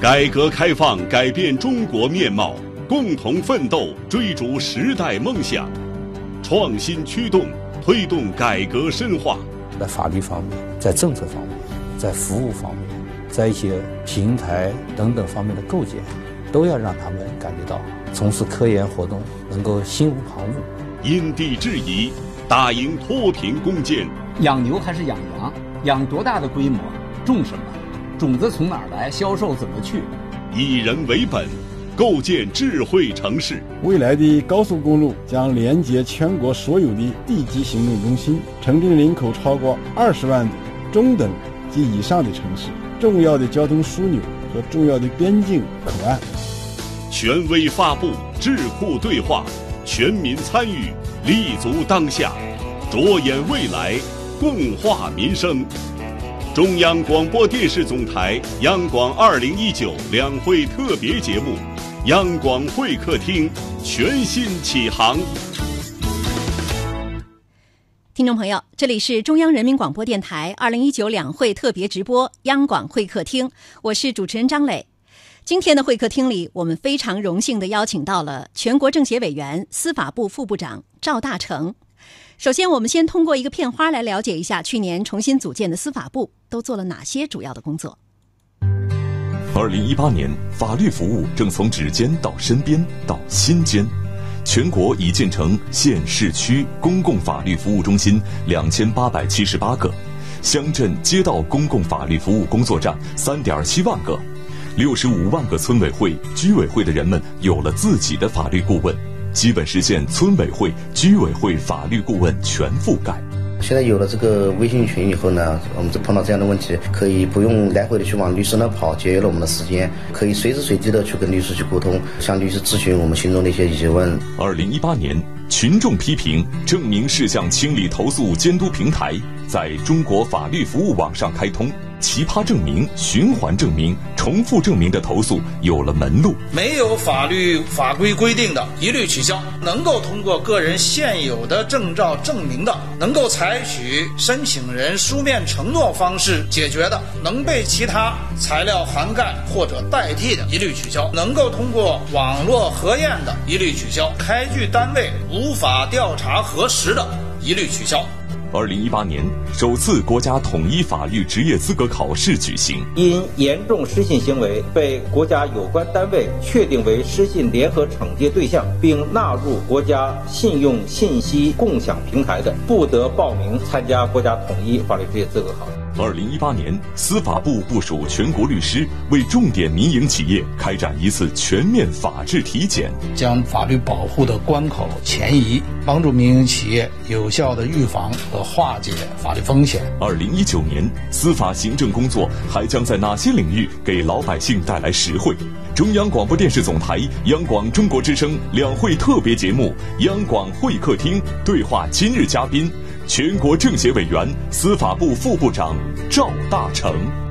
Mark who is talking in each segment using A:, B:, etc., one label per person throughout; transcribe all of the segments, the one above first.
A: 改革开放改变中国面貌，共同奋斗追逐时代梦想，创新驱动推动改革深化。
B: 在法律方面，在政策方面，在服务方面，在一些平台等等方面的构建，都要让他们感觉到从事科研活动能够心无旁骛。
A: 因地制宜，打赢脱贫攻坚。
C: 养牛还是养羊？养多大的规模？种什么？种子从哪儿来？销售怎么去？
A: 以人为本，构建智慧城市。
D: 未来的高速公路将连接全国所有的地级行政中心，城镇人口超过二十万的中等及以上的城市，重要的交通枢纽和重要的边境口岸。
A: 权威发布，智库对话，全民参与，立足当下，着眼未来，共话民生。中央广播电视总台央广二零一九两会特别节目《央广会客厅》全新启航。
E: 听众朋友，这里是中央人民广播电台二零一九两会特别直播《央广会客厅》，我是主持人张磊。今天的会客厅里，我们非常荣幸的邀请到了全国政协委员、司法部副部长赵大成。首先，我们先通过一个片花来了解一下去年重新组建的司法部都做了哪些主要的工作。
F: 二零一八年，法律服务正从指尖到身边到心间，全国已建成县市区公共法律服务中心两千八百七十八个，乡镇街道公共法律服务工作站三点七万个，六十五万个村委会、居委会的人们有了自己的法律顾问。基本实现村委会、居委会法律顾问全覆盖。
G: 现在有了这个微信群以后呢，我们就碰到这样的问题，可以不用来回的去往律师那跑，节约了我们的时间，可以随时随地的去跟律师去沟通，向律师咨询我们心中的一些疑问。
F: 二零一八年，群众批评证明事项清理投诉监督平台在中国法律服务网上开通。奇葩证明、循环证明、重复证明的投诉有了门路。
H: 没有法律法规规定的，一律取消；能够通过个人现有的证照证明的，能够采取申请人书面承诺方式解决的，能被其他材料涵盖或者代替的，一律取消；能够通过网络核验的，一律取消；开具单位无法调查核实的，一律取消。
F: 二零一八年，首次国家统一法律职业资格考试举行。
I: 因严重失信行为被国家有关单位确定为失信联合惩戒对象，并纳入国家信用信息共享平台的，不得报名参加国家统一法律职业资格考试。
F: 二零一八年，司法部部署全国律师为重点民营企业开展一次全面法治体检，
J: 将法律保护的关口前移，帮助民营企业有效的预防和化解法律风险。
F: 二零一九年，司法行政工作还将在哪些领域给老百姓带来实惠？中央广播电视总台央广中国之声两会特别节目《央广会客厅》对话今日嘉宾。全国政协委员、司法部副部长赵大成。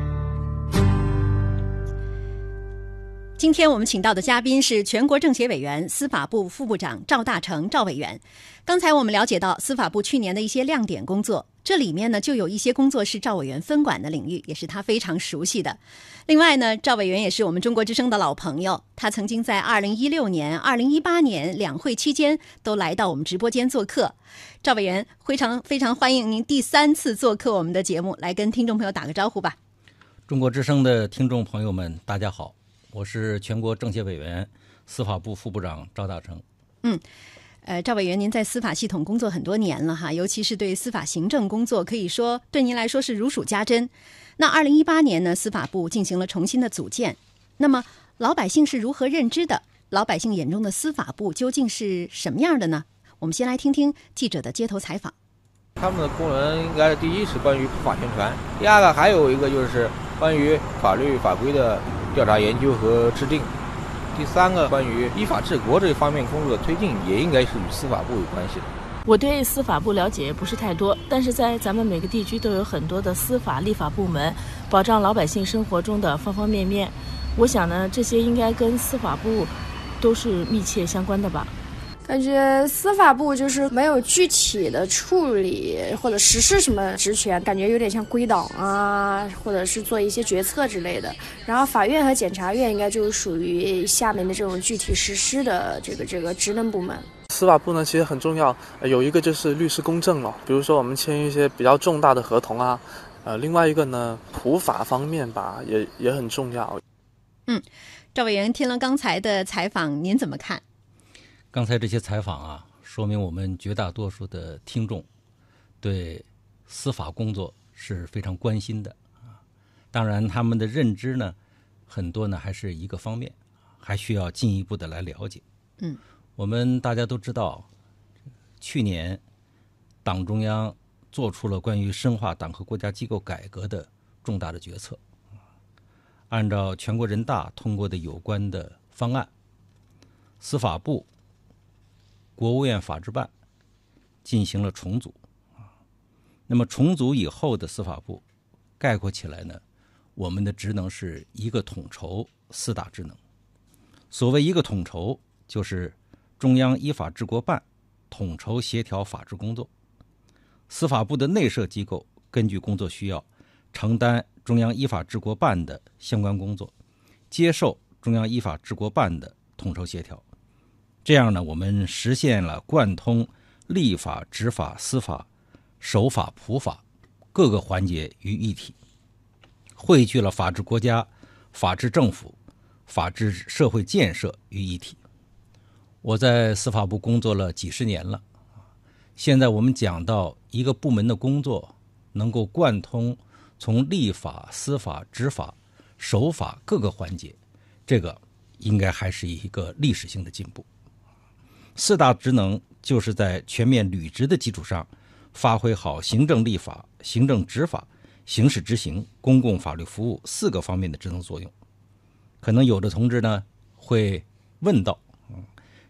E: 今天我们请到的嘉宾是全国政协委员、司法部副部长赵大成赵委员。刚才我们了解到司法部去年的一些亮点工作，这里面呢就有一些工作是赵委员分管的领域，也是他非常熟悉的。另外呢，赵委员也是我们中国之声的老朋友，他曾经在二零一六年、二零一八年两会期间都来到我们直播间做客。赵委员非常非常欢迎您第三次做客我们的节目，来跟听众朋友打个招呼吧。
K: 中国之声的听众朋友们，大家好。我是全国政协委员、司法部副部长赵大成。
E: 嗯，呃，赵委员，您在司法系统工作很多年了哈，尤其是对司法行政工作，可以说对您来说是如数家珍。那二零一八年呢，司法部进行了重新的组建。那么老百姓是如何认知的？老百姓眼中的司法部究竟是什么样的呢？我们先来听听记者的街头采访。
L: 他们的功能应该第一是关于普法宣传，第二个还有一个就是关于法律法规的。调查研究和制定，第三个关于依法治国这一方面工作的推进，也应该是与司法部有关系的。
M: 我对司法部了解不是太多，但是在咱们每个地区都有很多的司法立法部门，保障老百姓生活中的方方面面。我想呢，这些应该跟司法部都是密切相关的吧。
N: 感觉司法部就是没有具体的处理或者实施什么职权，感觉有点像归档啊，或者是做一些决策之类的。然后法院和检察院应该就是属于下面的这种具体实施的这个这个职能部门。
O: 司法部呢，其实很重要，有一个就是律师公证了，比如说我们签一些比较重大的合同啊，呃，另外一个呢，普法方面吧，也也很重要。
E: 嗯，赵委员听了刚才的采访，您怎么看？
K: 刚才这些采访啊，说明我们绝大多数的听众对司法工作是非常关心的啊。当然，他们的认知呢，很多呢还是一个方面，还需要进一步的来了解。
E: 嗯，
K: 我们大家都知道，去年党中央做出了关于深化党和国家机构改革的重大的决策，按照全国人大通过的有关的方案，司法部。国务院法制办进行了重组啊，那么重组以后的司法部，概括起来呢，我们的职能是一个统筹四大职能。所谓一个统筹，就是中央依法治国办统筹协调法治工作，司法部的内设机构根据工作需要，承担中央依法治国办的相关工作，接受中央依法治国办的统筹协调。这样呢，我们实现了贯通立法、执法、司法、守法、普法各个环节于一体，汇聚了法治国家、法治政府、法治社会建设于一体。我在司法部工作了几十年了，现在我们讲到一个部门的工作能够贯通从立法、司法、执法、守法各个环节，这个应该还是一个历史性的进步。四大职能就是在全面履职的基础上，发挥好行政立法、行政执法、刑事执行、公共法律服务四个方面的职能作用。可能有的同志呢会问到，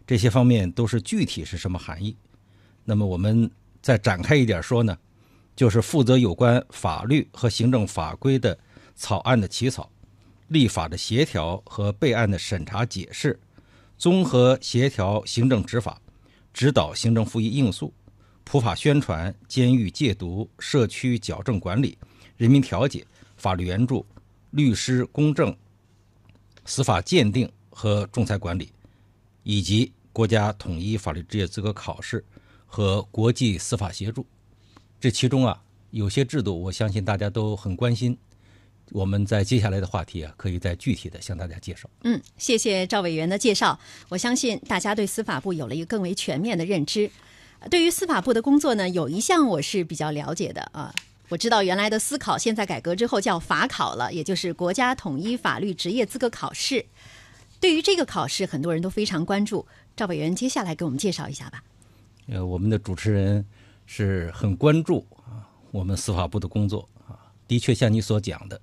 K: 这些方面都是具体是什么含义？那么我们再展开一点说呢，就是负责有关法律和行政法规的草案的起草、立法的协调和备案的审查解释。综合协调行政执法，指导行政复议应诉，普法宣传，监狱戒毒，社区矫正管理，人民调解，法律援助，律师公证，司法鉴定和仲裁管理，以及国家统一法律职业资格考试和国际司法协助。这其中啊，有些制度，我相信大家都很关心。我们在接下来的话题啊，可以再具体的向大家介绍。
E: 嗯，谢谢赵委员的介绍。我相信大家对司法部有了一个更为全面的认知。对于司法部的工作呢，有一项我是比较了解的啊。我知道原来的司考现在改革之后叫法考了，也就是国家统一法律职业资格考试。对于这个考试，很多人都非常关注。赵委员接下来给我们介绍一下吧。
K: 呃，我们的主持人是很关注啊，我们司法部的工作啊，的确像你所讲的。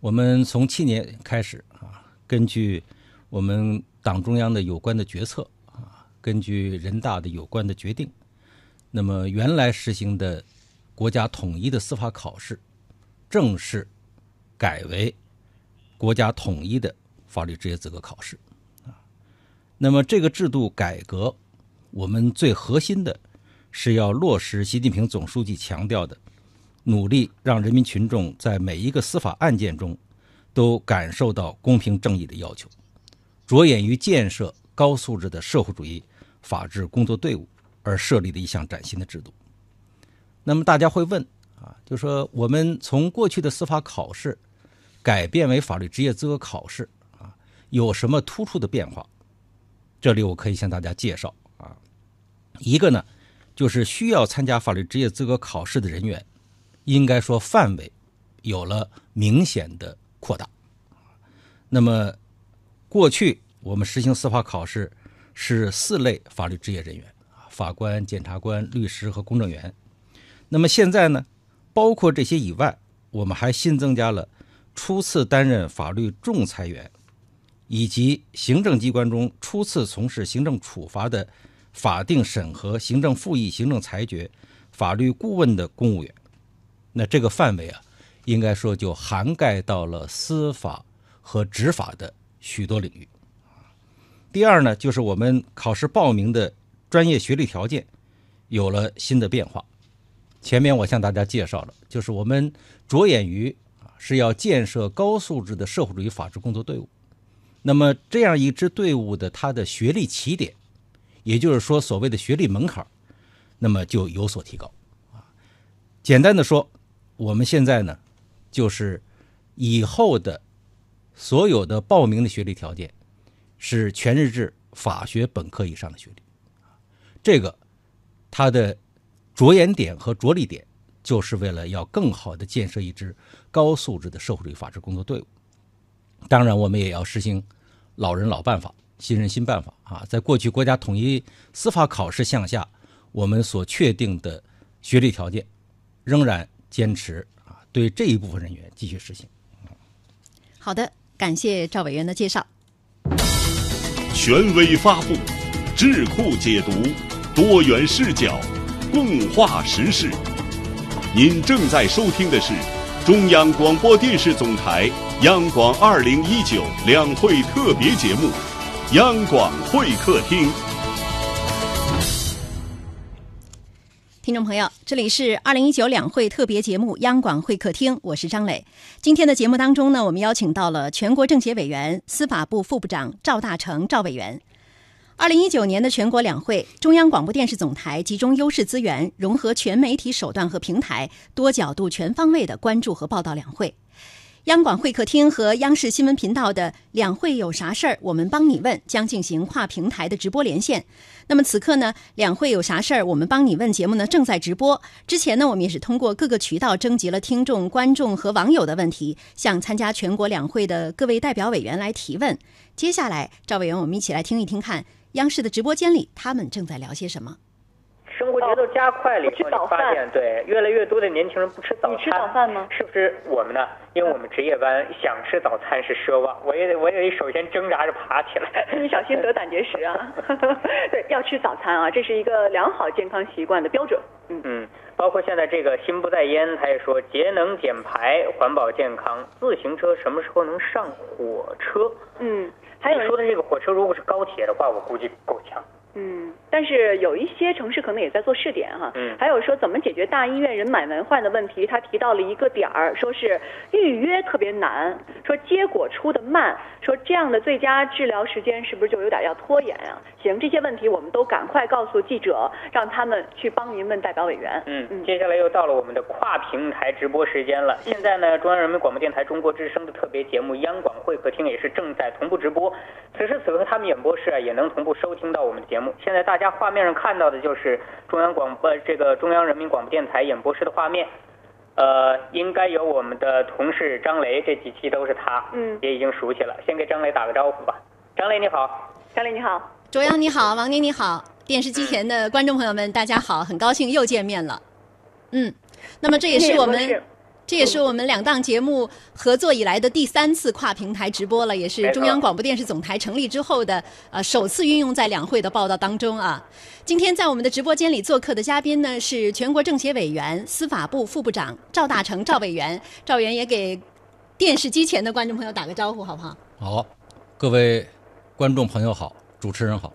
K: 我们从去年开始啊，根据我们党中央的有关的决策啊，根据人大的有关的决定，那么原来实行的国家统一的司法考试，正式改为国家统一的法律职业资格考试啊。那么这个制度改革，我们最核心的是要落实习近平总书记强调的。努力让人民群众在每一个司法案件中都感受到公平正义的要求，着眼于建设高素质的社会主义法治工作队伍而设立的一项崭新的制度。那么大家会问啊，就说我们从过去的司法考试改变为法律职业资格考试啊，有什么突出的变化？这里我可以向大家介绍啊，一个呢，就是需要参加法律职业资格考试的人员。应该说范围有了明显的扩大。那么，过去我们实行司法考试是四类法律职业人员啊，法官、检察官、律师和公证员。那么现在呢，包括这些以外，我们还新增加了初次担任法律仲裁员，以及行政机关中初次从事行政处罚的法定审核、行政复议、行政裁决、法律顾问的公务员。那这个范围啊，应该说就涵盖到了司法和执法的许多领域。第二呢，就是我们考试报名的专业学历条件有了新的变化。前面我向大家介绍了，就是我们着眼于啊是要建设高素质的社会主义法治工作队伍。那么这样一支队伍的它的学历起点，也就是说所谓的学历门槛，那么就有所提高。啊，简单的说，我们现在呢，就是以后的所有的报名的学历条件是全日制法学本科以上的学历。这个它的着眼点和着力点，就是为了要更好的建设一支高素质的社会主义法治工作队伍。当然，我们也要实行老人老办法、新人新办法啊。在过去国家统一司法考试项下，我们所确定的学历条件，仍然坚持啊，对这一部分人员继续实行。
E: 好的，感谢赵委员的介绍。
A: 权威发布，智库解读，多元视角，共话时事。您正在收听的是中央广播电视总台央广二零一九两会特别节目《央广会客厅》。
E: 听众朋友，这里是二零一九两会特别节目《央广会客厅》，我是张磊。今天的节目当中呢，我们邀请到了全国政协委员、司法部副部长赵大成赵委员。二零一九年的全国两会，中央广播电视总台集中优势资源，融合全媒体手段和平台，多角度、全方位的关注和报道两会。央广会客厅和央视新闻频道的“两会有啥事儿，我们帮你问”将进行跨平台的直播连线。那么此刻呢，“两会有啥事儿，我们帮你问”节目呢正在直播。之前呢，我们也是通过各个渠道征集了听众、观众和网友的问题，向参加全国两会的各位代表委员来提问。接下来，赵委员，我们一起来听一听，看央视的直播间里他们正在聊些什么。
P: 生活节奏加快了以后，你发现对越来越多的年轻人不吃早餐。
Q: 你吃早饭吗？
P: 是不是我们呢？因为我们值夜班，想吃早餐是奢望。我也得，我也得首先挣扎着爬起来。
Q: 你小心得胆结石啊！对，要吃早餐啊，这是一个良好健康习惯的标准。
P: 嗯嗯，包括现在这个心不在焉，他也说节能减排、环保健康。自行车什么时候能上火车？
Q: 嗯，还有
P: 说的这个火车，如果是高铁的话，我估计够呛。
Q: 嗯，但是有一些城市可能也在做试点哈。
P: 嗯，
Q: 还有说怎么解决大医院人满为患的问题，他提到了一个点儿，说是预约特别难，说结果出的慢，说这样的最佳治疗时间是不是就有点要拖延啊？行，这些问题我们都赶快告诉记者，让他们去帮您问代表委员。
P: 嗯嗯，接下来又到了我们的跨平台直播时间了。现在呢，中央人民广播电台中国之声的特别节目《央广会客厅》也是正在同步直播。此时此刻，他们演播室啊也能同步收听到我们的节目。现在大家画面上看到的就是中央广播这个中央人民广播电台演播室的画面，呃，应该有我们的同事张雷，这几期都是他，
Q: 嗯，
P: 也已经熟悉了。先给张雷打个招呼吧，张雷你好，
Q: 张雷你好，
E: 卓阳你好，王宁你好，电视机前的观众朋友们大家好，很高兴又见面了，嗯，那么这也是我们。这也是我们两档节目合作以来的第三次跨平台直播了，也是中央广播电视总台成立之后的呃首次运用在两会的报道当中啊。今天在我们的直播间里做客的嘉宾呢是全国政协委员、司法部副部长赵大成赵委员，赵委员也给电视机前的观众朋友打个招呼好不好？
K: 好，各位观众朋友好，主持人好，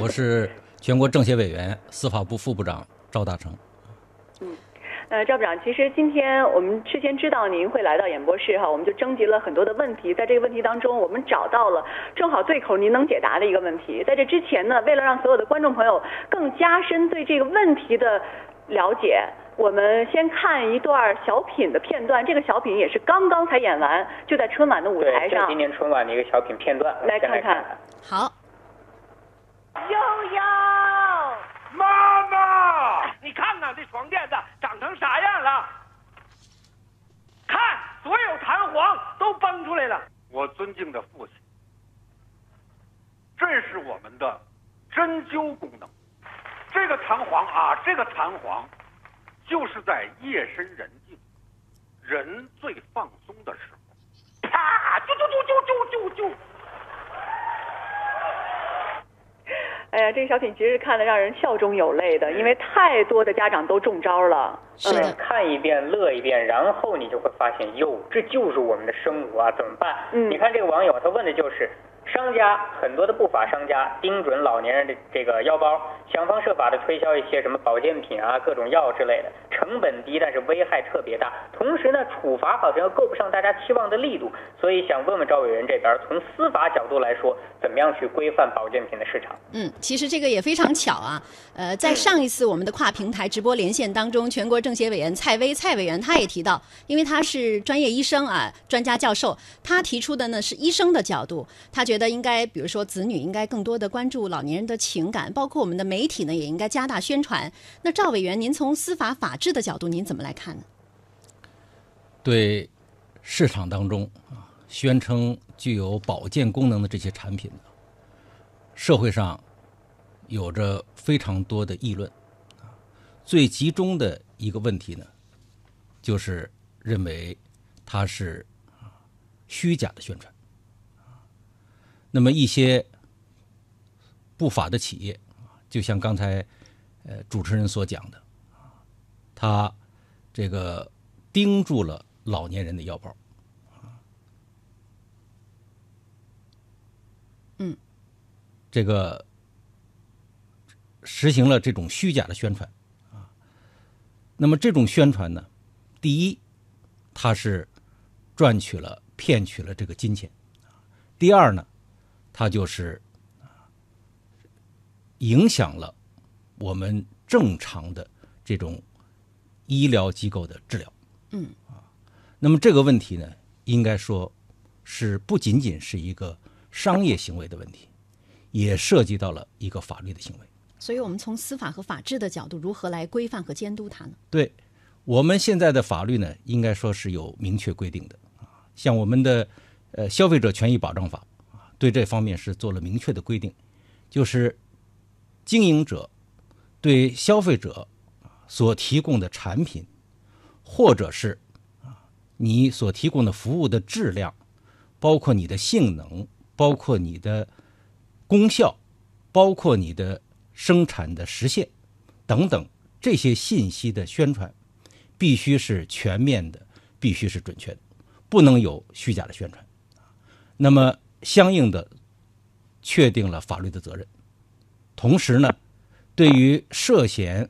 K: 我是全国政协委员、司法部副部长赵大成。
Q: 呃，赵部长，其实今天我们事先知道您会来到演播室哈，我们就征集了很多的问题，在这个问题当中，我们找到了正好对口您能解答的一个问题。在这之前呢，为了让所有的观众朋友更加深对这个问题的了解，我们先看一段小品的片段。这个小品也是刚刚才演完，就在春晚的舞台上。
P: 今年春晚的一个小品片段，
Q: 来看
P: 看。
E: 好。
R: 悠悠。妈妈，你看看这床垫子长成啥样了？看，所有弹簧都崩出来了。
S: 我尊敬的父亲，这是我们的针灸功能。这个弹簧啊，这个弹簧，就是在夜深人静、人最放松的时候，啪，啾啾啾啾啾啾啾。
Q: 哎呀，这个小品其实看的让人笑中有泪的，因为太多的家长都中招了。
E: 是的，
P: 看一遍乐一遍，然后你就会发现，哟，这就是我们的生活啊，怎么办？
Q: 嗯，
P: 你看这个网友他问的就是，商家很多的不法商家盯准老年人的这个腰包，想方设法的推销一些什么保健品啊、各种药之类的，成本低，但是危害特别大。同时呢，处罚好像又够不上大家期望的力度，所以想问问赵伟仁这边，从司法角度来说，怎么样去规范保健品的市场？
E: 嗯，其实这个也非常巧啊。呃，在上一次我们的跨平台直播连线当中，全国政协委员蔡薇蔡委员他也提到，因为他是专业医生啊，专家教授，他提出的呢是医生的角度，他觉得应该，比如说子女应该更多的关注老年人的情感，包括我们的媒体呢也应该加大宣传。那赵委员，您从司法法治的角度，您怎么来看呢？
K: 对市场当中啊，宣称具有保健功能的这些产品呢，社会上有着非常多的议论啊。最集中的一个问题呢，就是认为它是虚假的宣传。那么一些不法的企业就像刚才呃主持人所讲的他这个盯住了。老年人的腰包，这个实行了这种虚假的宣传啊。那么这种宣传呢，第一，它是赚取了、骗取了这个金钱；第二呢，它就是影响了我们正常的这种医疗机构的治疗。
E: 嗯啊。
K: 那么这个问题呢，应该说，是不仅仅是一个商业行为的问题，也涉及到了一个法律的行为。
E: 所以，我们从司法和法治的角度，如何来规范和监督它呢？
K: 对，我们现在的法律呢，应该说是有明确规定的啊。像我们的呃《消费者权益保障法》啊，对这方面是做了明确的规定，就是经营者对消费者所提供的产品，或者是啊你所提供的服务的质量，包括你的性能，包括你的功效，包括你的生产的实现等等这些信息的宣传，必须是全面的，必须是准确的，不能有虚假的宣传。那么，相应的确定了法律的责任。同时呢，对于涉嫌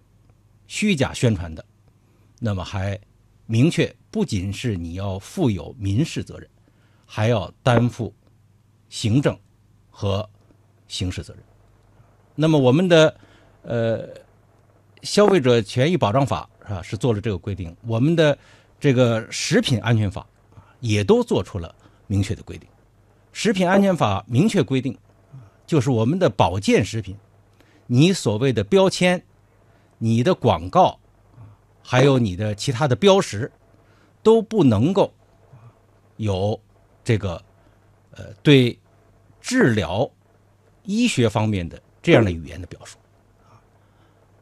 K: 虚假宣传的，那么还明确。不仅是你要负有民事责任，还要担负行政和刑事责任。那么，我们的呃消费者权益保障法是吧？是做了这个规定。我们的这个食品安全法也都做出了明确的规定。食品安全法明确规定，就是我们的保健食品，你所谓的标签、你的广告，还有你的其他的标识。都不能够有这个呃对治疗医学方面的这样的语言的表述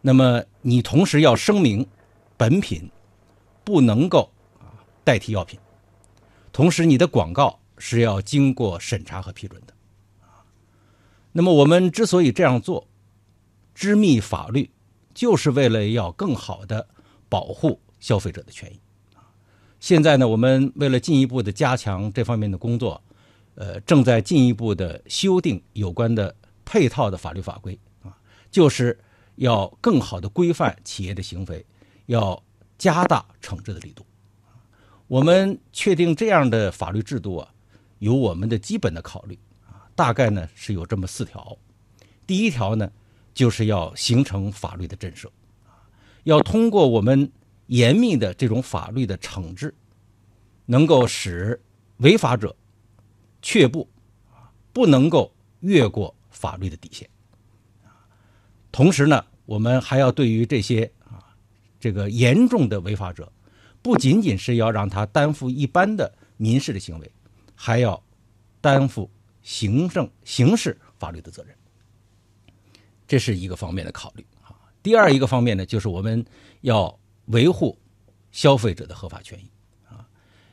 K: 那么你同时要声明本品不能够啊代替药品，同时你的广告是要经过审查和批准的那么我们之所以这样做，织密法律，就是为了要更好的保护消费者的权益。现在呢，我们为了进一步的加强这方面的工作，呃，正在进一步的修订有关的配套的法律法规啊，就是要更好的规范企业的行为，要加大惩治的力度。我们确定这样的法律制度啊，有我们的基本的考虑啊，大概呢是有这么四条。第一条呢，就是要形成法律的震慑，要通过我们。严密的这种法律的惩治，能够使违法者却步，不能够越过法律的底线。同时呢，我们还要对于这些啊这个严重的违法者，不仅仅是要让他担负一般的民事的行为，还要担负行政刑事法律的责任。这是一个方面的考虑啊。第二一个方面呢，就是我们要。维护消费者的合法权益啊，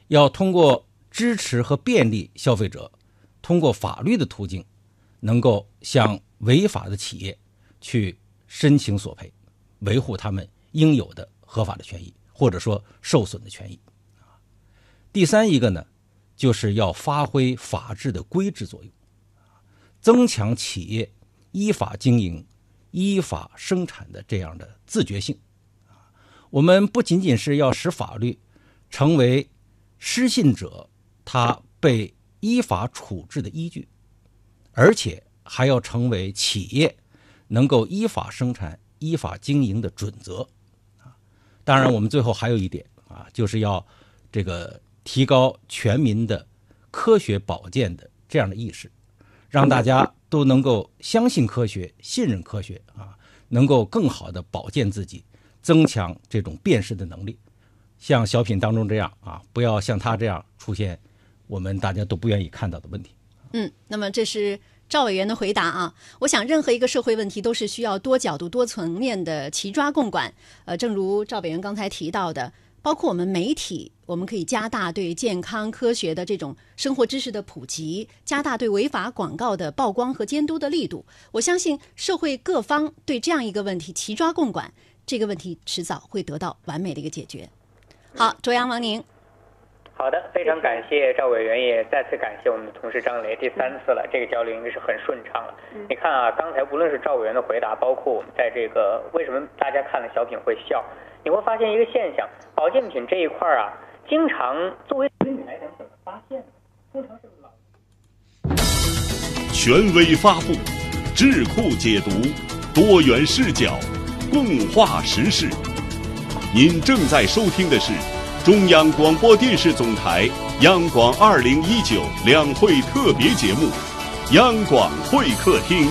K: 要通过支持和便利消费者通过法律的途径，能够向违法的企业去申请索赔，维护他们应有的合法的权益，或者说受损的权益。第三一个呢，就是要发挥法治的规制作用增强企业依法经营、依法生产的这样的自觉性。我们不仅仅是要使法律成为失信者他被依法处置的依据，而且还要成为企业能够依法生产、依法经营的准则。啊，当然，我们最后还有一点啊，就是要这个提高全民的科学保健的这样的意识，让大家都能够相信科学、信任科学啊，能够更好的保健自己。增强这种辨识的能力，像小品当中这样啊，不要像他这样出现我们大家都不愿意看到的问题。
E: 嗯，那么这是赵委员的回答啊。我想，任何一个社会问题都是需要多角度、多层面的齐抓共管。呃，正如赵委员刚才提到的，包括我们媒体，我们可以加大对健康科学的这种生活知识的普及，加大对违法广告的曝光和监督的力度。我相信社会各方对这样一个问题齐抓共管。这个问题迟早会得到完美的一个解决。好，卓阳王宁。
P: 好的，非常感谢赵委员，也再次感谢我们的同事张雷，第三次了，这个交流应该是很顺畅了。你看啊，刚才无论是赵委员的回答，包括我们在这个为什么大家看了小品会笑，你会发现一个现象：保健品这一块啊，经常作为对你来讲怎么发现？通常是老
A: 权威发布、智库解读、多元视角。共话时事，您正在收听的是中央广播电视总台央广二零一九两会特别节目《央广会客厅》。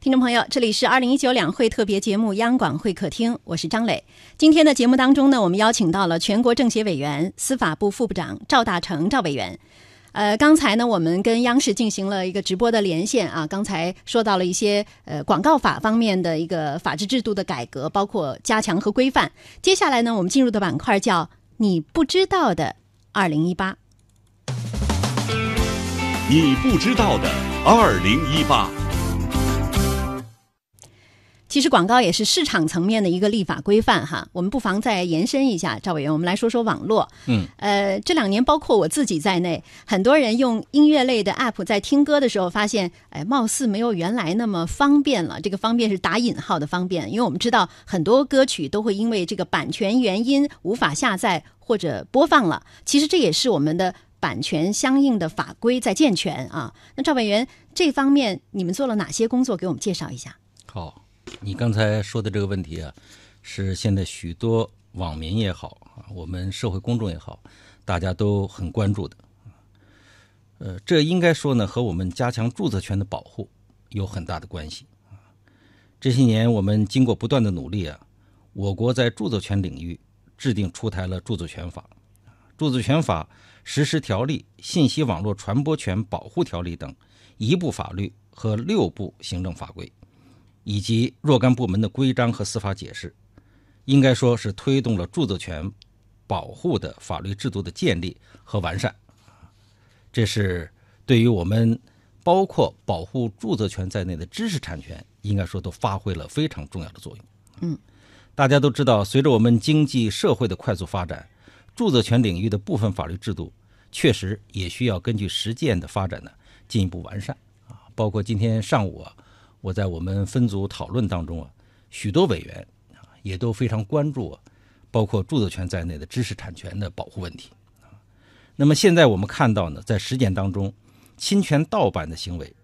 E: 听众朋友，这里是二零一九两会特别节目《央广会客厅》，我是张磊。今天的节目当中呢，我们邀请到了全国政协委员、司法部副部长赵大成赵委员。呃，刚才呢，我们跟央视进行了一个直播的连线啊。刚才说到了一些呃广告法方面的一个法制制度的改革，包括加强和规范。接下来呢，我们进入的板块叫“你不知道的二零一八”。
A: 你不知道的二零一八。
E: 其实广告也是市场层面的一个立法规范哈，我们不妨再延伸一下，赵委员，我们来说说网络。
K: 嗯，
E: 呃，这两年包括我自己在内，很多人用音乐类的 app 在听歌的时候，发现，哎，貌似没有原来那么方便了。这个方便是打引号的方便，因为我们知道很多歌曲都会因为这个版权原因无法下载或者播放了。其实这也是我们的版权相应的法规在健全啊。那赵委员这方面你们做了哪些工作？给我们介绍一下。
K: 好。你刚才说的这个问题啊，是现在许多网民也好啊，我们社会公众也好，大家都很关注的。呃，这应该说呢，和我们加强著作权的保护有很大的关系这些年，我们经过不断的努力啊，我国在著作权领域制定出台了《著作权法》、《著作权法实施条例》、《信息网络传播权保护条例》等一部法律和六部行政法规。以及若干部门的规章和司法解释，应该说是推动了著作权保护的法律制度的建立和完善。这是对于我们包括保护著作权在内的知识产权，应该说都发挥了非常重要的作用。
E: 嗯，
K: 大家都知道，随着我们经济社会的快速发展，著作权领域的部分法律制度确实也需要根据实践的发展呢进一步完善。啊，包括今天上午啊。我在我们分组讨论当中啊，许多委员啊也都非常关注，包括著作权在内的知识产权的保护问题啊。那么现在我们看到呢，在实践当中，侵权盗版的行为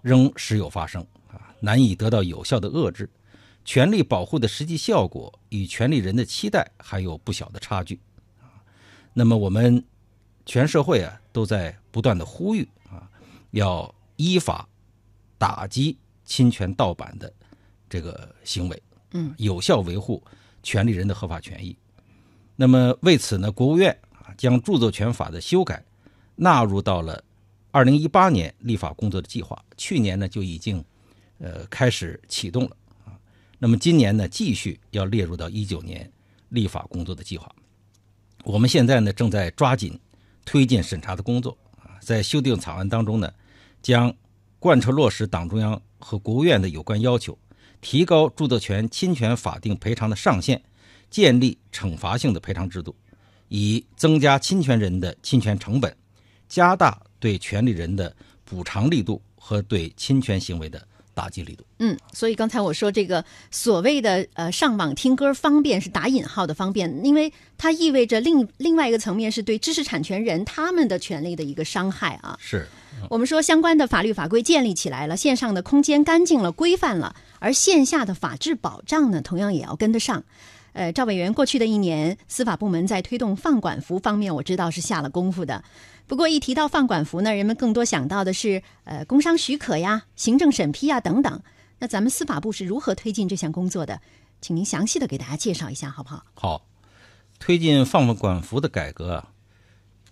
K: 仍时有发生啊，难以得到有效的遏制，权利保护的实际效果与权利人的期待还有不小的差距啊。那么我们全社会啊都在不断的呼吁啊，要依法打击。侵权盗版的这个行为，
E: 嗯，
K: 有效维护权利人的合法权益。那么为此呢，国务院啊将著作权法的修改纳入到了二零一八年立法工作的计划。去年呢就已经呃开始启动了啊。那么今年呢继续要列入到一九年立法工作的计划。我们现在呢正在抓紧推进审查的工作啊，在修订草案当中呢将贯彻落实党中央。和国务院的有关要求，提高著作权侵权法定赔偿的上限，建立惩罚性的赔偿制度，以增加侵权人的侵权成本，加大对权利人的补偿力度和对侵权行为的打击力度。
E: 嗯，所以刚才我说这个所谓的呃上网听歌方便是打引号的方便，因为它意味着另另外一个层面是对知识产权人他们的权利的一个伤害啊。
K: 是。
E: 我们说相关的法律法规建立起来了，线上的空间干净了、规范了，而线下的法治保障呢，同样也要跟得上。呃，赵委员，过去的一年，司法部门在推动放管服方面，我知道是下了功夫的。不过一提到放管服呢，人们更多想到的是呃工商许可呀、行政审批呀等等。那咱们司法部是如何推进这项工作的？请您详细的给大家介绍一下，好不好？
K: 好，推进放管服的改革啊，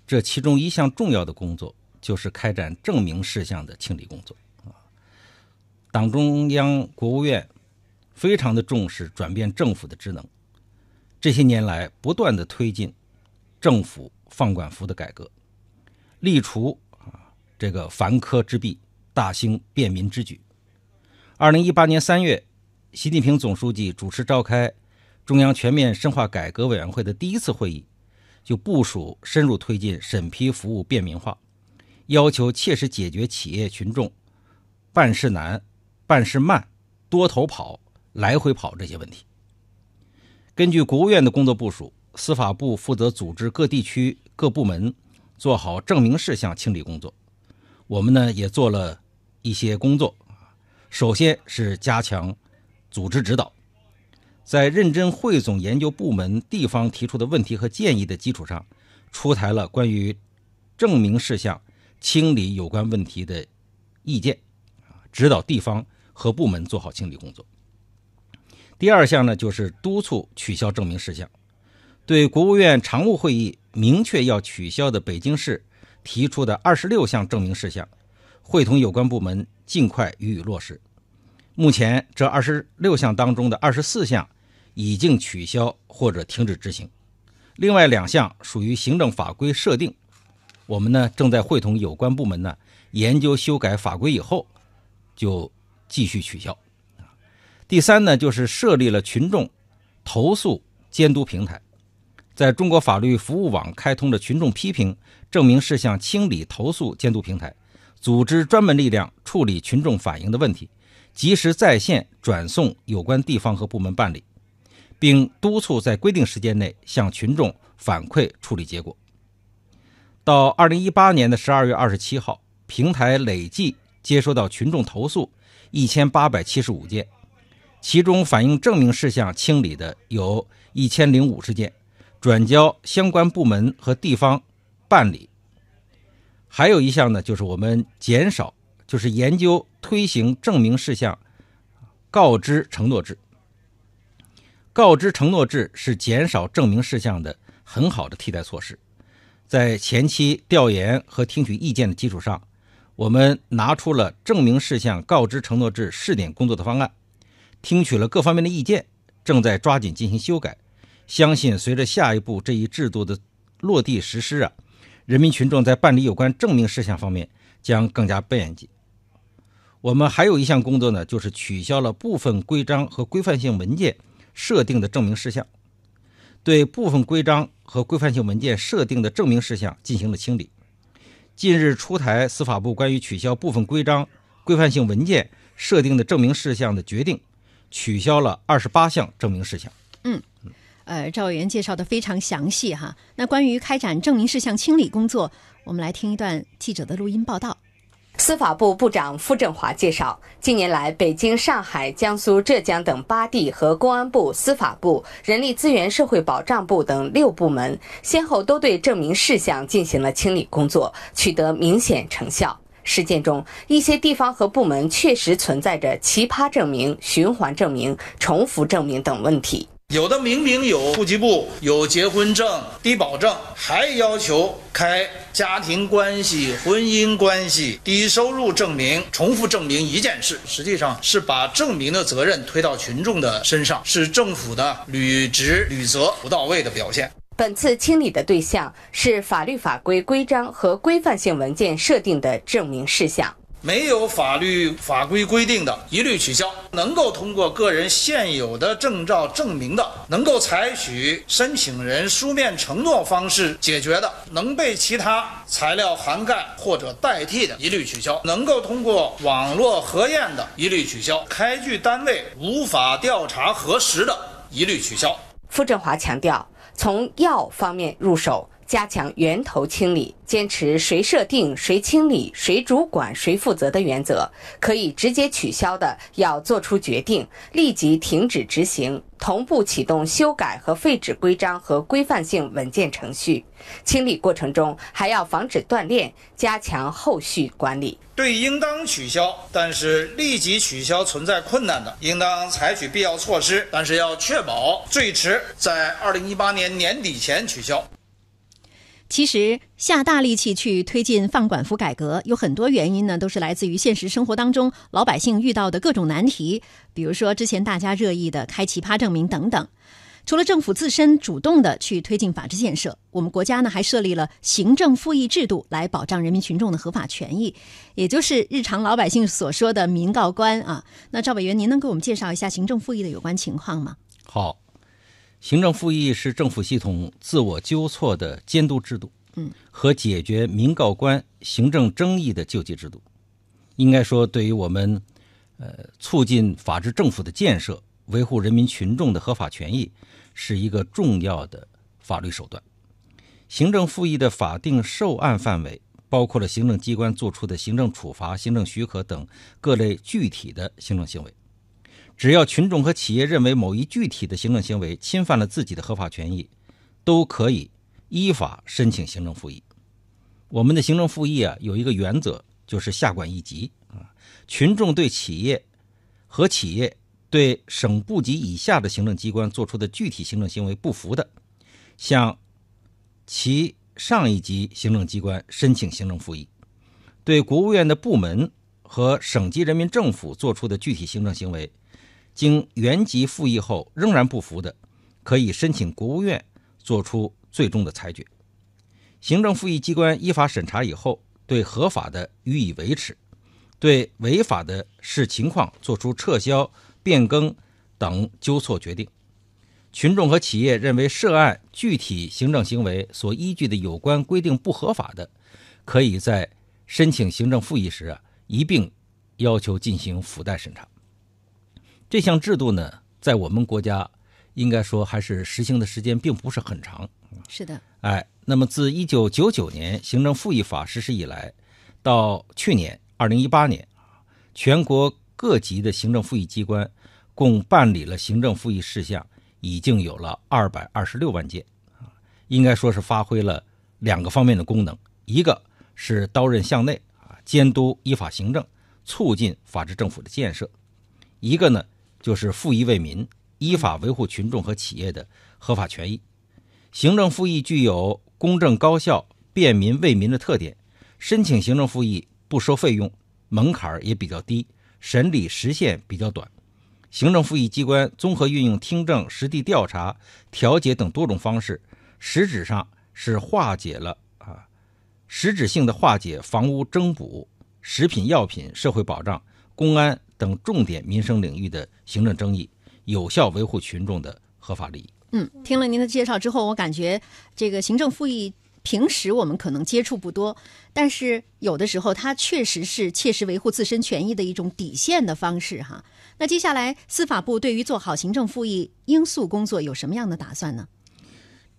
K: 这其中一项重要的工作。就是开展证明事项的清理工作啊。党中央、国务院非常的重视转变政府的职能，这些年来不断的推进政府放管服的改革，力除啊这个繁苛之弊，大兴便民之举。二零一八年三月，习近平总书记主持召开中央全面深化改革委员会的第一次会议，就部署深入推进审批服务便民化。要求切实解决企业群众办事难、办事慢、多头跑、来回跑这些问题。根据国务院的工作部署，司法部负责组织各地区各部门做好证明事项清理工作。我们呢也做了一些工作，首先是加强组织指导，在认真汇总研究部门、地方提出的问题和建议的基础上，出台了关于证明事项。清理有关问题的意见，指导地方和部门做好清理工作。第二项呢，就是督促取消证明事项，对国务院常务会议明确要取消的北京市提出的二十六项证明事项，会同有关部门尽快予以落实。目前，这二十六项当中的二十四项已经取消或者停止执行，另外两项属于行政法规设定。我们呢正在会同有关部门呢研究修改法规以后，就继续取消。第三呢就是设立了群众投诉监督平台，在中国法律服务网开通了群众批评证明事项清理投诉监督平台，组织专门力量处理群众反映的问题，及时在线转送有关地方和部门办理，并督促在规定时间内向群众反馈处理结果。到二零一八年的十二月二十七号，平台累计接收到群众投诉一千八百七十五件，其中反映证明事项清理的有一千零五十件，转交相关部门和地方办理。还有一项呢，就是我们减少，就是研究推行证明事项告知承诺制。告知承诺制是减少证明事项的很好的替代措施。在前期调研和听取意见的基础上，我们拿出了证明事项告知承诺制试点工作的方案，听取了各方面的意见，正在抓紧进行修改。相信随着下一步这一制度的落地实施啊，人民群众在办理有关证明事项方面将更加便捷。我们还有一项工作呢，就是取消了部分规章和规范性文件设定的证明事项。对部分规章和规范性文件设定的证明事项进行了清理。近日出台司法部关于取消部分规章、规范性文件设定的证明事项的决定，取消了二十八项证明事项。
E: 呃，赵委员介绍的非常详细哈。那关于开展证明事项清理工作，我们来听一段记者的录音报道。
T: 司法部部长傅政华介绍，近年来，北京、上海、江苏、浙江等八地和公安部、司法部、人力资源社会保障部等六部门，先后都对证明事项进行了清理工作，取得明显成效。实践中，一些地方和部门确实存在着奇葩证明、循环证明、重复证明等问题。
H: 有的明明有户籍簿、有结婚证、低保证，还要求开家庭关系、婚姻关系、低收入证明，重复证明一件事，实际上是把证明的责任推到群众的身上，是政府的履职履责不到位的表现。
T: 本次清理的对象是法律法规、规章和规范性文件设定的证明事项。
H: 没有法律法规规定的，一律取消；能够通过个人现有的证照证明的，能够采取申请人书面承诺方式解决的，能被其他材料涵盖或者代替的，一律取消；能够通过网络核验的，一律取消；开具单位无法调查核实的，一律取消。
T: 傅振华强调，从药方面入手。加强源头清理，坚持谁设定、谁清理、谁主管、谁负责的原则。可以直接取消的，要做出决定，立即停止执行，同步启动修改和废止规章和规范性文件程序。清理过程中还要防止断链，加强后续管理。
H: 对应当取消，但是立即取消存在困难的，应当采取必要措施，但是要确保最迟在二零一八年年底前取消。
E: 其实下大力气去推进放管服改革，有很多原因呢，都是来自于现实生活当中老百姓遇到的各种难题。比如说之前大家热议的开奇葩证明等等。除了政府自身主动的去推进法治建设，我们国家呢还设立了行政复议制度来保障人民群众的合法权益，也就是日常老百姓所说的民告官啊。那赵委员，您能给我们介绍一下行政复议的有关情况吗？
K: 好。行政复议是政府系统自我纠错的监督制度，
E: 嗯，
K: 和解决民告官行政争议的救济制度。应该说，对于我们，呃，促进法治政府的建设、维护人民群众的合法权益，是一个重要的法律手段。行政复议的法定受案范围包括了行政机关作出的行政处罚、行政许可等各类具体的行政行为。只要群众和企业认为某一具体的行政行为侵犯了自己的合法权益，都可以依法申请行政复议。我们的行政复议啊，有一个原则，就是下管一级啊。群众对企业和企业对省部级以下的行政机关做出的具体行政行为不服的，向其上一级行政机关申请行政复议。对国务院的部门和省级人民政府做出的具体行政行为。经原级复议后仍然不服的，可以申请国务院作出最终的裁决。行政复议机关依法审查以后，对合法的予以维持，对违法的视情况作出撤销、变更等纠错决定。群众和企业认为涉案具体行政行为所依据的有关规定不合法的，可以在申请行政复议时啊一并要求进行附带审查。这项制度呢，在我们国家应该说还是实行的时间并不是很长。
E: 是的，
K: 哎，那么自一九九九年行政复议法实施以来，到去年二零一八年，全国各级的行政复议机关共办理了行政复议事项已经有了二百二十六万件，啊，应该说是发挥了两个方面的功能：一个是刀刃向内啊，监督依法行政，促进法治政府的建设；一个呢。就是复议为民，依法维护群众和企业的合法权益。行政复议具有公正高效、便民为民的特点。申请行政复议不收费用，门槛也比较低，审理时限比较短。行政复议机关综合运用听证、实地调查、调解等多种方式，实质上是化解了啊，实质性的化解房屋征补、食品药品、社会保障、公安。等重点民生领域的行政争议，有效维护群众的合法利益。
E: 嗯，听了您的介绍之后，我感觉这个行政复议平时我们可能接触不多，但是有的时候它确实是切实维护自身权益的一种底线的方式哈。那接下来司法部对于做好行政复议应诉工作有什么样的打算呢？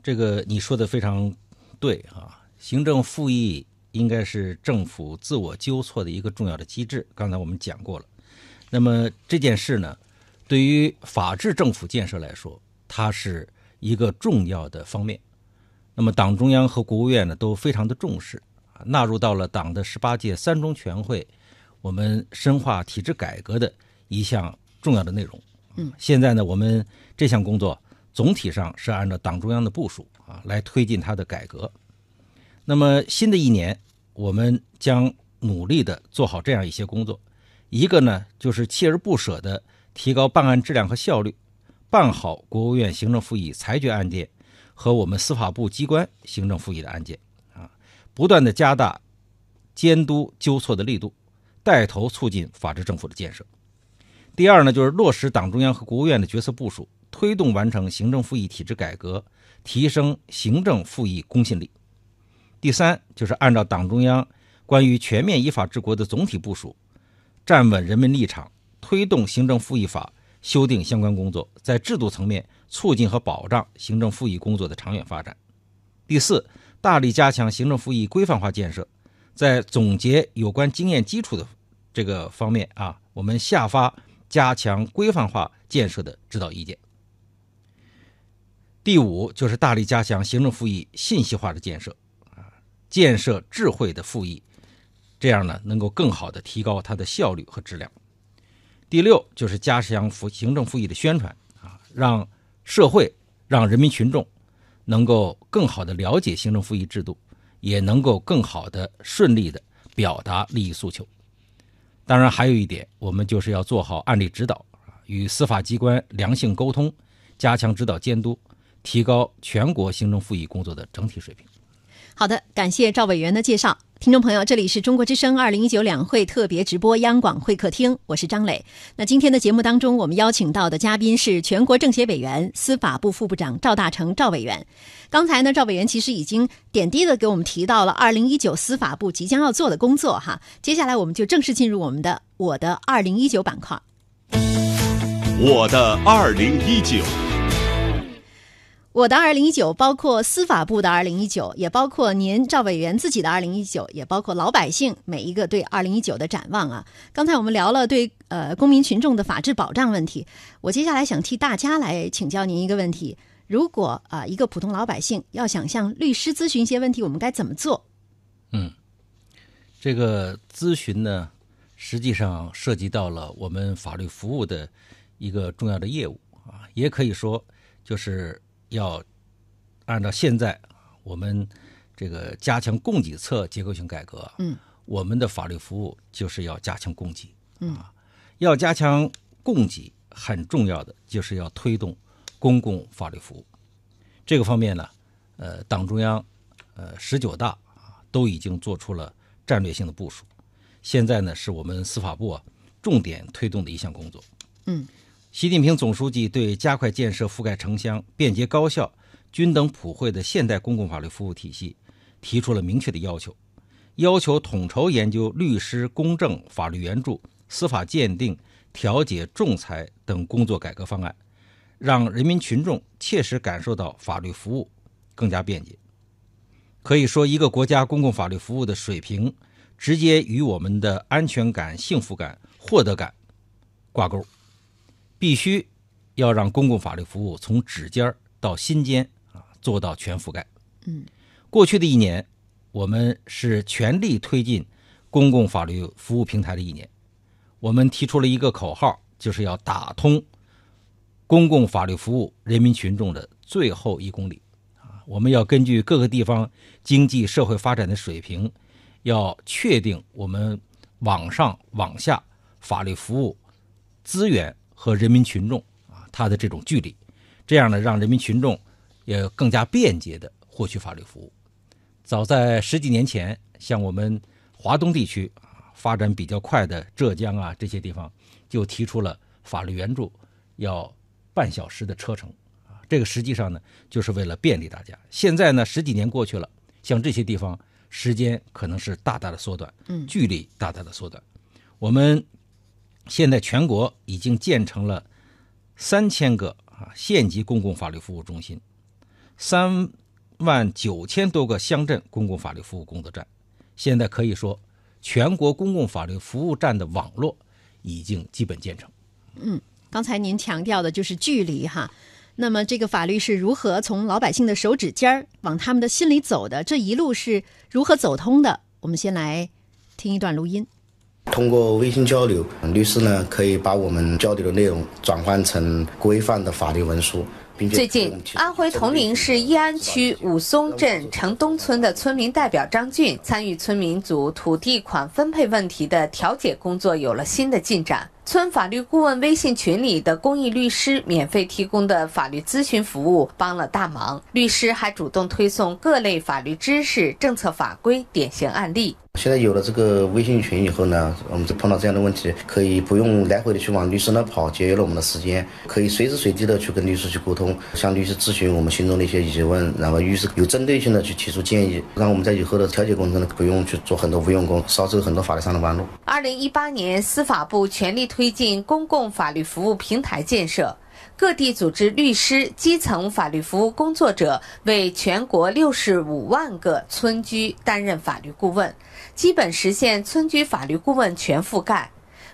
K: 这个你说的非常对啊，行政复议应该是政府自我纠错的一个重要的机制。刚才我们讲过了。那么这件事呢，对于法治政府建设来说，它是一个重要的方面。那么党中央和国务院呢都非常的重视，纳入到了党的十八届三中全会，我们深化体制改革的一项重要的内容。
E: 嗯，
K: 现在呢，我们这项工作总体上是按照党中央的部署啊来推进它的改革。那么新的一年，我们将努力的做好这样一些工作。一个呢，就是锲而不舍地提高办案质量和效率，办好国务院行政复议裁决案件和我们司法部机关行政复议的案件，啊，不断地加大监督纠错的力度，带头促进法治政府的建设。第二呢，就是落实党中央和国务院的决策部署，推动完成行政复议体制改革，提升行政复议公信力。第三，就是按照党中央关于全面依法治国的总体部署，站稳人民立场，推动行政复议法修订相关工作，在制度层面促进和保障行政复议工作的长远发展。第四，大力加强行政复议规范化建设，在总结有关经验基础的这个方面啊，我们下发加强规范化建设的指导意见。第五，就是大力加强行政复议信息化的建设啊。建设智慧的复议，这样呢，能够更好的提高它的效率和质量。第六，就是加强复行政复议的宣传啊，让社会、让人民群众能够更好的了解行政复议制度，也能够更好的顺利的表达利益诉求。当然，还有一点，我们就是要做好案例指导啊，与司法机关良性沟通，加强指导监督，提高全国行政复议工作的整体水平。
E: 好的，感谢赵委员的介绍。听众朋友，这里是中国之声二零一九两会特别直播央广会客厅，我是张磊。那今天的节目当中，我们邀请到的嘉宾是全国政协委员、司法部副部长赵大成赵委员。刚才呢，赵委员其实已经点滴的给我们提到了二零一九司法部即将要做的工作哈。接下来我们就正式进入我们的“我的二零一九”板块。
A: 我的二零一九。
E: 我的二零一九包括司法部的二零一九，也包括您赵委员自己的二零一九，也包括老百姓每一个对二零一九的展望啊。刚才我们聊了对呃公民群众的法治保障问题，我接下来想替大家来请教您一个问题：如果啊一个普通老百姓要想向律师咨询一些问题，我们该怎么做？
K: 嗯，这个咨询呢，实际上涉及到了我们法律服务的一个重要的业务啊，也可以说就是。要按照现在我们这个加强供给侧结构性改革，
E: 嗯，
K: 我们的法律服务就是要加强供给，
E: 嗯，
K: 要加强供给，很重要的就是要推动公共法律服务。这个方面呢，呃，党中央呃十九大啊都已经做出了战略性的部署，现在呢是我们司法部啊重点推动的一项工作，
E: 嗯。
K: 习近平总书记对加快建设覆盖城乡、便捷高效、均等普惠的现代公共法律服务体系提出了明确的要求，要求统筹研究律师、公证、法律援助、司法鉴定、调解、仲裁等工作改革方案，让人民群众切实感受到法律服务更加便捷。可以说，一个国家公共法律服务的水平，直接与我们的安全感、幸福感、获得感挂钩。必须要让公共法律服务从指尖到心尖啊做到全覆盖。
E: 嗯，
K: 过去的一年，我们是全力推进公共法律服务平台的一年。我们提出了一个口号，就是要打通公共法律服务人民群众的最后一公里。啊，我们要根据各个地方经济社会发展的水平，要确定我们网上网下法律服务资源。和人民群众啊，他的这种距离，这样呢，让人民群众也更加便捷的获取法律服务。早在十几年前，像我们华东地区啊发展比较快的浙江啊这些地方，就提出了法律援助要半小时的车程啊，这个实际上呢，就是为了便利大家。现在呢，十几年过去了，像这些地方，时间可能是大大的缩短，
E: 嗯，
K: 距离大大的缩短。我们。现在全国已经建成了三千个啊县级公共法律服务中心，三万九千多个乡镇公共法律服务工作站。现在可以说，全国公共法律服务站的网络已经基本建成。
E: 嗯，刚才您强调的就是距离哈。那么这个法律是如何从老百姓的手指尖儿往他们的心里走的？这一路是如何走通的？我们先来听一段录音。
G: 通过微信交流，律师呢可以把我们交流的内容转换成规范的法律文书，
T: 最近，安徽铜陵市义安区武松镇城东村的村民代表张俊参与村民组土地款分配问题的调解工作有了新的进展。村法律顾问微信群里的公益律师免费提供的法律咨询服务帮了大忙，律师还主动推送各类法律知识、政策法规、典型案例。
G: 现在有了这个微信群以后呢，我们就碰到这样的问题，可以不用来回的去往律师那跑，节约了我们的时间，可以随时随地的去跟律师去沟通，向律师咨询我们心中的一些疑问，然后律师有针对性的去提出建议，让我们在以后的调解过程中呢，不用去做很多无用功，少走很多法律上的弯路。
T: 二零一八年，司法部全力推推进公共法律服务平台建设。各地组织律师、基层法律服务工作者为全国六十五万个村居担任法律顾问，基本实现村居法律顾问全覆盖。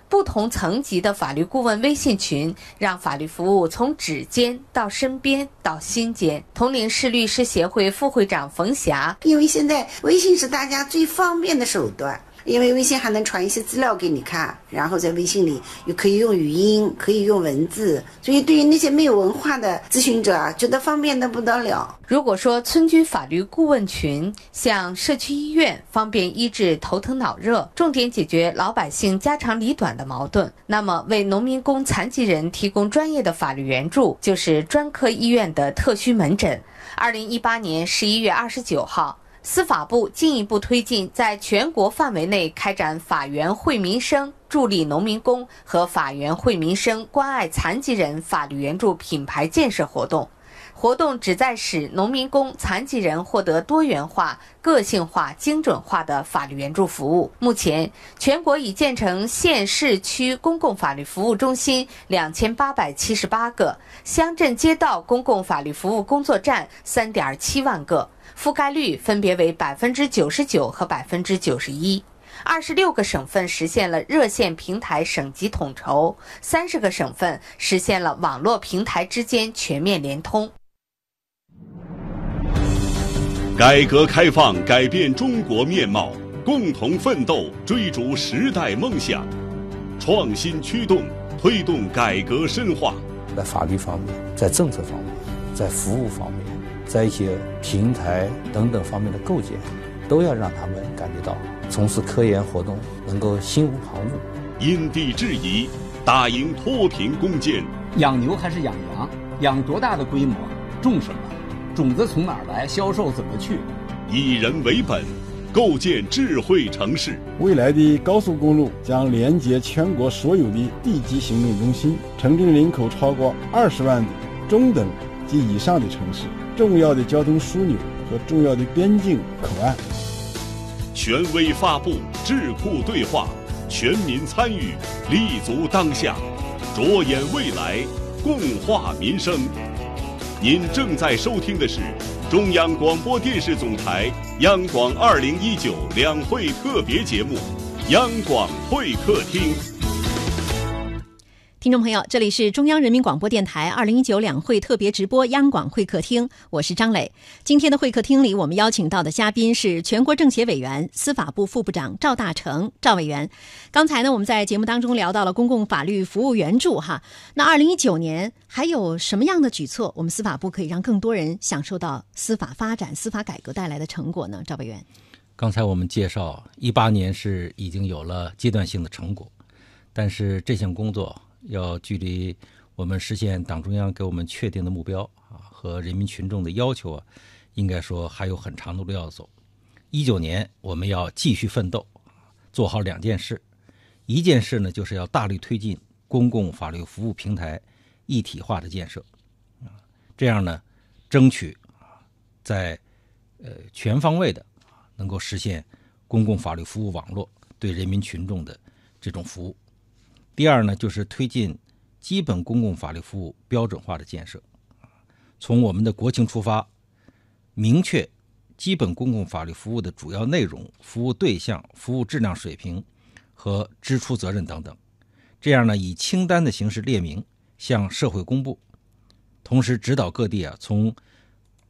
T: 不同层级的法律顾问微信群，让法律服务从指尖到身边到心间。铜陵市律师协会副会长冯霞，
U: 因为现在微信是大家最方便的手段。因为微信还能传一些资料给你看，然后在微信里又可以用语音，可以用文字，所以对于那些没有文化的咨询者啊，觉得方便的不得了。
T: 如果说村居法律顾问群像社区医院，方便医治头疼脑热，重点解决老百姓家长里短的矛盾，那么为农民工、残疾人提供专业的法律援助，就是专科医院的特需门诊。二零一八年十一月二十九号。司法部进一步推进在全国范围内开展法援惠民生、助力农民工和法援惠民生、关爱残疾人法律援助品牌建设活动。活动旨在使农民工、残疾人获得多元化、个性化、精准化的法律援助服务。目前，全国已建成县市区公共法律服务中心两千八百七十八个，乡镇街道公共法律服务工作站三点七万个。覆盖率分别为百分之九十九和百分之九十一，二十六个省份实现了热线平台省级统筹，三十个省份实现了网络平台之间全面联通。
A: 改革开放改变中国面貌，共同奋斗追逐时代梦想，创新驱动推动改革深化。
B: 在法律方面，在政策方面，在服务方面。在一些平台等等方面的构建，都要让他们感觉到从事科研活动能够心无旁骛。
A: 因地制宜，打赢脱贫攻坚。
C: 养牛还是养羊？养多大的规模？种什么？种子从哪儿来？销售怎么去？
A: 以人为本，构建智慧城市。
D: 未来的高速公路将连接全国所有的地级行政中心，城镇人口超过二十万的中等以上的城市。重要的交通枢纽和重要的边境口岸，
A: 权威发布，智库对话，全民参与，立足当下，着眼未来，共话民生。您正在收听的是中央广播电视总台央广二零一九两会特别节目《央广会客厅》。
E: 听众朋友，这里是中央人民广播电台二零一九两会特别直播央广会客厅，我是张磊。今天的会客厅里，我们邀请到的嘉宾是全国政协委员、司法部副部长赵大成赵委员。刚才呢，我们在节目当中聊到了公共法律服务援助哈。那二零一九年还有什么样的举措，我们司法部可以让更多人享受到司法发展、司法改革带来的成果呢？赵委员，
K: 刚才我们介绍，一八年是已经有了阶段性的成果，但是这项工作。要距离我们实现党中央给我们确定的目标啊和人民群众的要求啊，应该说还有很长的路要走。一九年我们要继续奋斗，做好两件事。一件事呢，就是要大力推进公共法律服务平台一体化的建设，啊，这样呢，争取啊，在呃全方位的能够实现公共法律服务网络对人民群众的这种服务。第二呢，就是推进基本公共法律服务标准化的建设，从我们的国情出发，明确基本公共法律服务的主要内容、服务对象、服务质量水平和支出责任等等。这样呢，以清单的形式列明，向社会公布，同时指导各地啊，从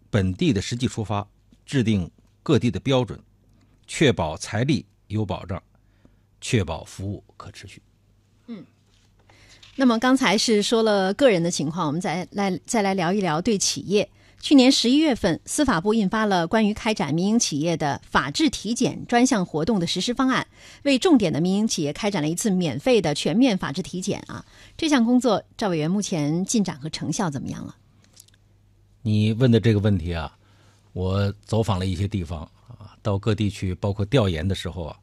K: 本地的实际出发，制定各地的标准，确保财力有保障，确保服务可持续。
E: 嗯，那么刚才是说了个人的情况，我们再来再来聊一聊对企业。去年十一月份，司法部印发了关于开展民营企业的法治体检专项活动的实施方案，为重点的民营企业开展了一次免费的全面法治体检啊。这项工作，赵委员目前进展和成效怎么样了？
K: 你问的这个问题啊，我走访了一些地方啊，到各地去，包括调研的时候啊，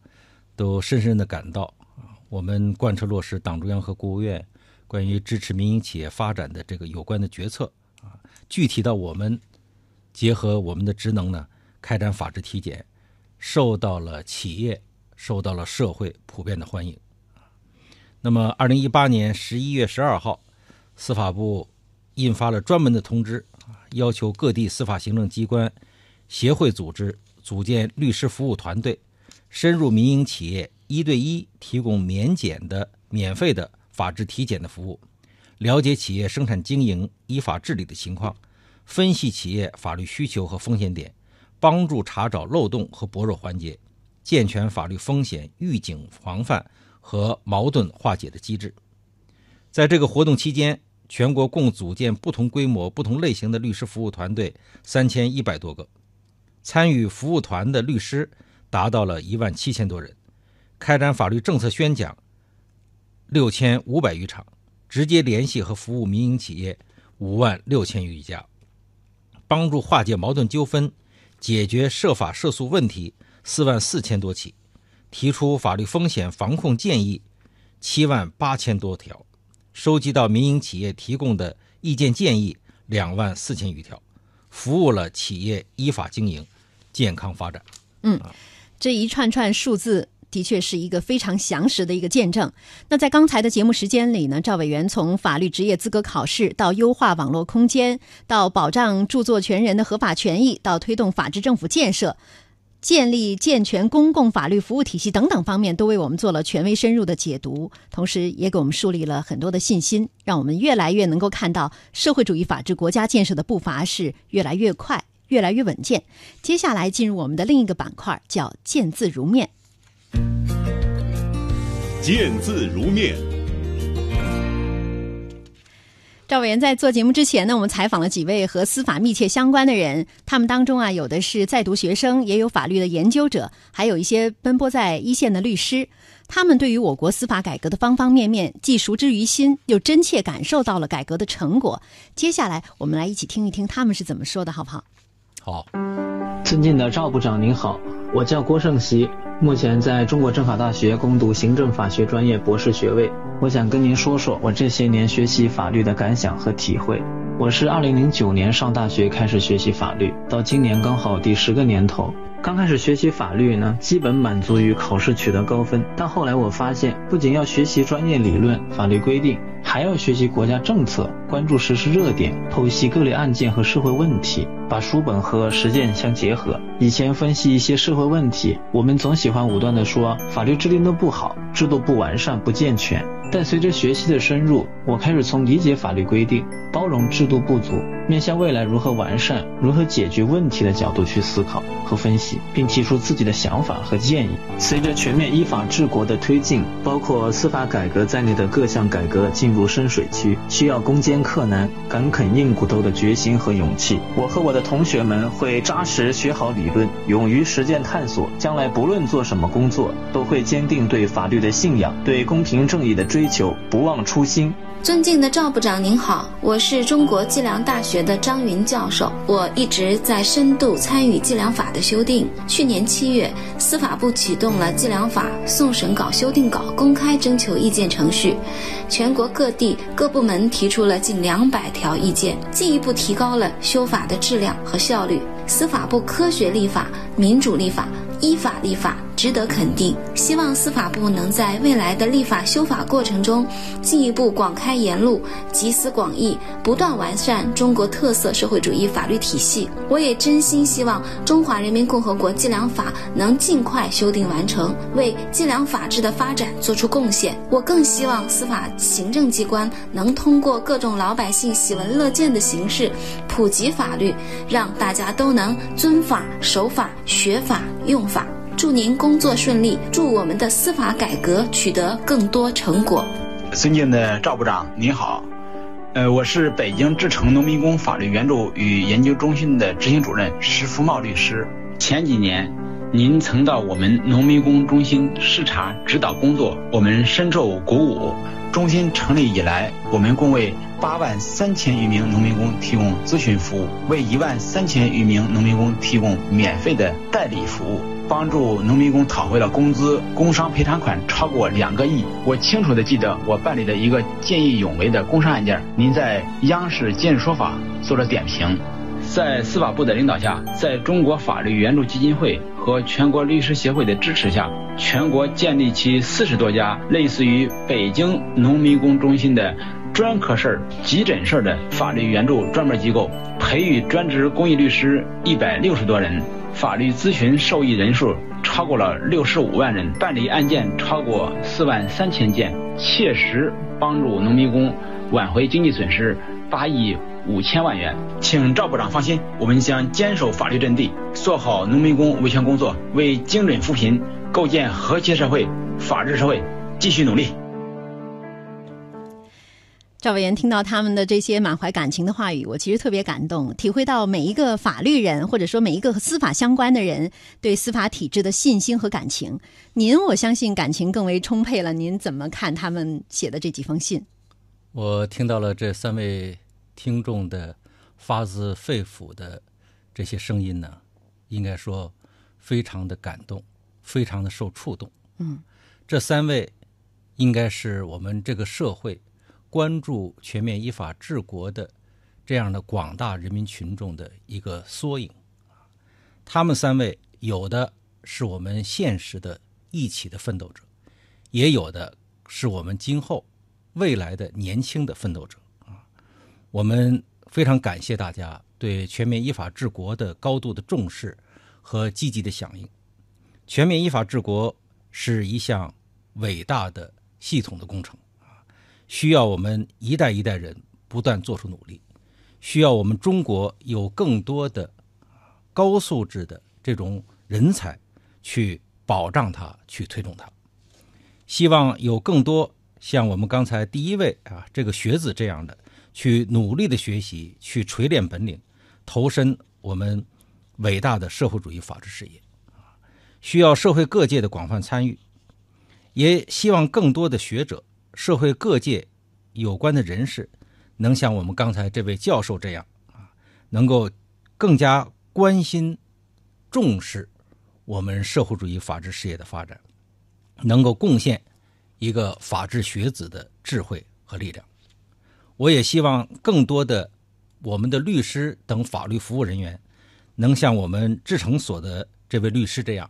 K: 都深深的感到啊，我们贯彻落实党中央和国务院关于支持民营企业发展的这个有关的决策啊，具体到我们结合我们的职能呢，开展法制体检，受到了企业、受到了社会普遍的欢迎。那么，二零一八年十一月十二号，司法部印发了专门的通知，要求各地司法行政机关、协会组织组建律师服务团队。深入民营企业，一对一提供免检的、免费的法制体检的服务，了解企业生产经营、依法治理的情况，分析企业法律需求和风险点，帮助查找漏洞和薄弱环节，健全法律风险预警防范和矛盾化解的机制。在这个活动期间，全国共组建不同规模、不同类型的律师服务团队三千一百多个，参与服务团的律师。达到了一万七千多人，开展法律政策宣讲六千五百余场，直接联系和服务民营企业五万六千余家，帮助化解矛盾纠纷、解决涉法涉诉问题四万四千多起，提出法律风险防控建议七万八千多条，收集到民营企业提供的意见建议两万四千余条，服务了企业依法经营、健康发展。
E: 嗯。这一串串数字的确是一个非常详实的一个见证。那在刚才的节目时间里呢，赵委员从法律职业资格考试到优化网络空间，到保障著作权人的合法权益，到推动法治政府建设、建立健全公共法律服务体系等等方面，都为我们做了权威深入的解读，同时也给我们树立了很多的信心，让我们越来越能够看到社会主义法治国家建设的步伐是越来越快。越来越稳健。接下来进入我们的另一个板块，叫“见字如面”。
A: 见字如面。
E: 赵委员在做节目之前呢，我们采访了几位和司法密切相关的人，他们当中啊，有的是在读学生，也有法律的研究者，还有一些奔波在一线的律师。他们对于我国司法改革的方方面面，既熟知于心，又真切感受到了改革的成果。接下来，我们来一起听一听他们是怎么说的，好不好？
K: 好，
V: 尊敬的赵部长您好，我叫郭胜熙，目前在中国政法大学攻读行政法学专业博士学位。我想跟您说说我这些年学习法律的感想和体会。我是二零零九年上大学开始学习法律，到今年刚好第十个年头。刚开始学习法律呢，基本满足于考试取得高分，但后来我发现，不仅要学习专业理论、法律规定。还要学习国家政策，关注时事热点，剖析各类案件和社会问题，把书本和实践相结合。以前分析一些社会问题，我们总喜欢武断地说法律制定的不好，制度不完善、不健全。但随着学习的深入，我开始从理解法律规定、包容制度不足、面向未来如何完善、如何解决问题的角度去思考和分析，并提出自己的想法和建议。随着全面依法治国的推进，包括司法改革在内的各项改革进入深水区，需要攻坚克难、敢啃硬骨头的决心和勇气。我和我的同学们会扎实学好理论，勇于实践探索。将来不论做什么工作，都会坚定对法律的信仰，对公平正义的追。求不忘初心。
W: 尊敬的赵部长您好，我是中国计量大学的张云教授，我一直在深度参与计量法的修订。去年七月，司法部启动了计量法送审稿修订稿公开征求意见程序，全国各地各部门提出了近两百条意见，进一步提高了修法的质量和效率。司法部科学立法、民主立法、依法立法。值得肯定，希望司法部能在未来的立法修法过程中，进一步广开言路，集思广益，不断完善中国特色社会主义法律体系。我也真心希望中华人民共和国计量法能尽快修订完成，为计量法治的发展做出贡献。我更希望司法行政机关能通过各种老百姓喜闻乐见的形式，普及法律，让大家都能遵法、守法、学法、用法。祝您工作顺利，祝我们的司法改革取得更多成果。
X: 尊敬的赵部长，您好，呃，我是北京志诚农民工法律援助与研究中心的执行主任石福茂律师。前几年，您曾到我们农民工中心视察指导工作，我们深受鼓舞。中心成立以来，我们共为八万三千余名农民工提供咨询服务，为一万三千余名农民工提供免费的代理服务。帮助农民工讨回了工资、工伤赔偿款超过两个亿。我清楚的记得我办理的一个见义勇为的工伤案件，您在央视《今日说法》做了点评。在司法部的领导下，在中国法律援助基金会和全国律师协会的支持下，全国建立起四十多家类似于北京农民工中心的专科事儿、急诊事儿的法律援助专门机构，培育专职公益律师一百六十多人，法律咨询受益人数超过了六十五万人，办理案件超过四万三千件，切实帮助农民工挽回经济损失八亿。五千万元，请赵部长放心，我们将坚守法律阵地，做好农民工维权工作，为精准扶贫、构建和谐社会、法治社会继续努力。
E: 赵委员听到他们的这些满怀感情的话语，我其实特别感动，体会到每一个法律人或者说每一个和司法相关的人对司法体制的信心和感情。您，我相信感情更为充沛了。您怎么看他们写的这几封信？
K: 我听到了这三位。听众的发自肺腑的这些声音呢，应该说非常的感动，非常的受触动。
E: 嗯，
K: 这三位应该是我们这个社会关注全面依法治国的这样的广大人民群众的一个缩影。他们三位有的是我们现实的一起的奋斗者，也有的是我们今后未来的年轻的奋斗者啊。我们非常感谢大家对全面依法治国的高度的重视和积极的响应。全面依法治国是一项伟大的系统的工程，需要我们一代一代人不断做出努力，需要我们中国有更多的高素质的这种人才去保障它、去推动它。希望有更多像我们刚才第一位啊这个学子这样的。去努力的学习，去锤炼本领，投身我们伟大的社会主义法治事业，需要社会各界的广泛参与，也希望更多的学者、社会各界有关的人士，能像我们刚才这位教授这样啊，能够更加关心、重视我们社会主义法治事业的发展，能够贡献一个法治学子的智慧和力量。我也希望更多的我们的律师等法律服务人员，能像我们志成所的这位律师这样，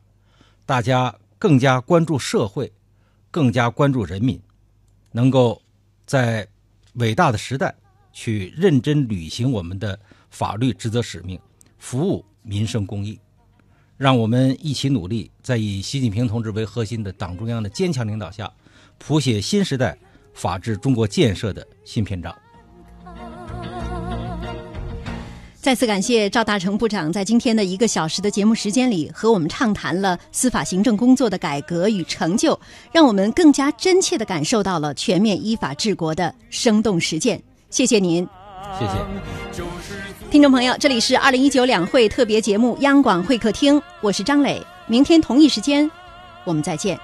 K: 大家更加关注社会，更加关注人民，能够在伟大的时代去认真履行我们的法律职责使命，服务民生公益。让我们一起努力，在以习近平同志为核心的党中央的坚强领导下，谱写新时代。法治中国建设的新篇章。
E: 再次感谢赵大成部长在今天的一个小时的节目时间里，和我们畅谈了司法行政工作的改革与成就，让我们更加真切地感受到了全面依法治国的生动实践。谢谢您，
K: 谢谢
E: 听众朋友，这里是二零一九两会特别节目央广会客厅，我是张磊，明天同一时间我们再见。